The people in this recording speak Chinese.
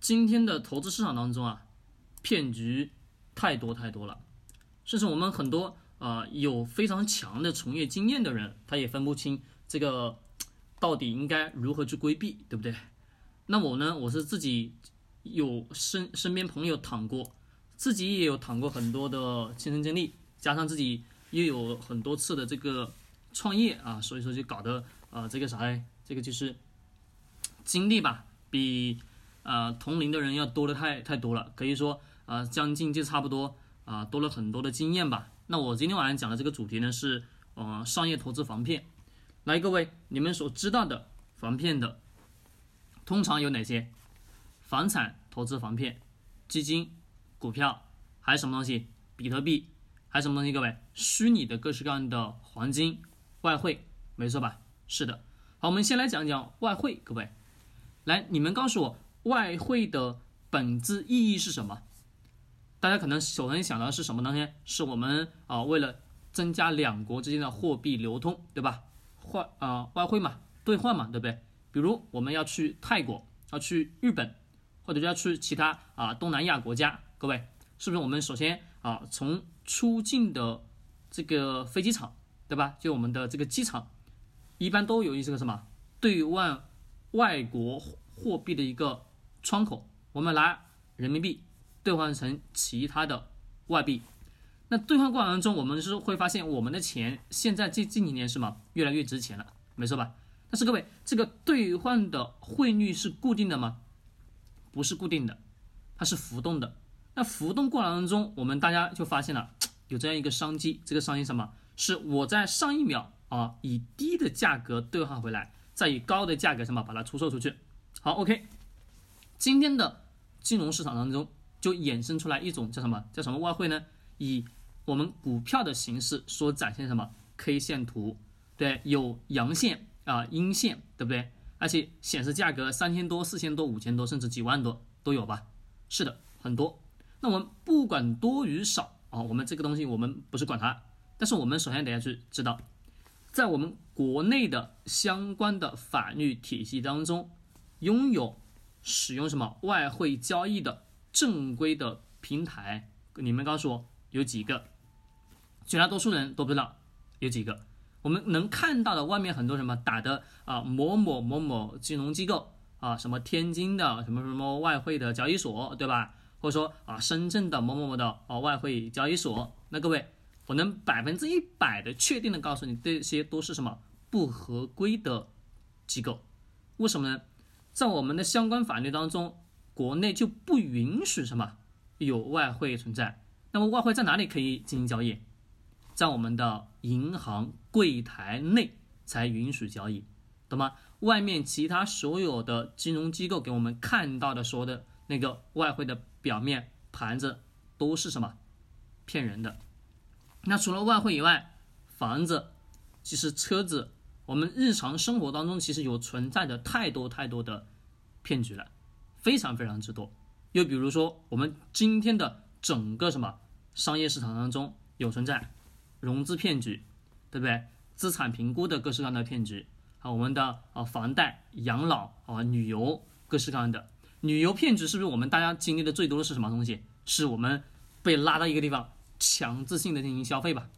今天的投资市场当中啊，骗局太多太多了，甚至我们很多啊有非常强的从业经验的人，他也分不清这个到底应该如何去规避，对不对？那我呢，我是自己有身身边朋友躺过，自己也有躺过很多的亲身经历，加上自己又有很多次的这个创业啊，所以说就搞得啊这个啥嘞，这个就是经历吧，比。啊，同龄的人要多的太太多了，可以说啊，将近就差不多啊，多了很多的经验吧。那我今天晚上讲的这个主题呢是，呃，商业投资防骗。来，各位，你们所知道的防骗的，通常有哪些？房产投资防骗，基金、股票，还有什么东西？比特币，还有什么东西？各位，虚拟的各式各样的黄金、外汇，没错吧？是的。好，我们先来讲讲外汇，各位，来，你们告诉我。外汇的本质意义是什么？大家可能首先想到是什么东西？是我们啊为了增加两国之间的货币流通，对吧？换啊外汇嘛，兑换嘛，对不对？比如我们要去泰国，要去日本，或者要去其他啊东南亚国家，各位是不是？我们首先啊从出境的这个飞机场，对吧？就我们的这个机场，一般都有一个什么兑换外国货币的一个。窗口，我们拿人民币兑换成其他的外币，那兑换过程当中，我们是会发现我们的钱现在这近几年是吗越来越值钱了，没错吧？但是各位，这个兑换的汇率是固定的吗？不是固定的，它是浮动的。那浮动过程当中，我们大家就发现了有这样一个商机，这个商机什么？是我在上一秒啊以低的价格兑换回来，再以高的价格什么把它出售出去。好，OK。今天的金融市场当中，就衍生出来一种叫什么？叫什么外汇呢？以我们股票的形式所展现什么 K 线图？对，有阳线啊、阴线，对不对？而且显示价格三千多、四千多、五千多，甚至几万多都有吧？是的，很多。那我们不管多与少啊，我们这个东西我们不是管它，但是我们首先得要去知道，在我们国内的相关的法律体系当中，拥有。使用什么外汇交易的正规的平台？你们告诉我有几个？绝大多数人都不知道有几个。我们能看到的外面很多什么打的啊某某某某金融机构啊，什么天津的什么什么外汇的交易所，对吧？或者说啊深圳的某某某的啊外汇交易所。那各位，我能百分之一百的确定的告诉你，这些都是什么不合规的机构？为什么呢？在我们的相关法律当中，国内就不允许什么有外汇存在。那么外汇在哪里可以进行交易？在我们的银行柜台内才允许交易，懂吗？外面其他所有的金融机构给我们看到的说的那个外汇的表面盘子都是什么骗人的。那除了外汇以外，房子，其实车子。我们日常生活当中其实有存在的太多太多的骗局了，非常非常之多。又比如说，我们今天的整个什么商业市场当中有存在融资骗局，对不对？资产评估的各式各样的骗局啊，我们的啊房贷、养老啊、旅游各式各样的旅游骗局，是不是我们大家经历的最多的是什么东西？是我们被拉到一个地方强制性的进行消费吧？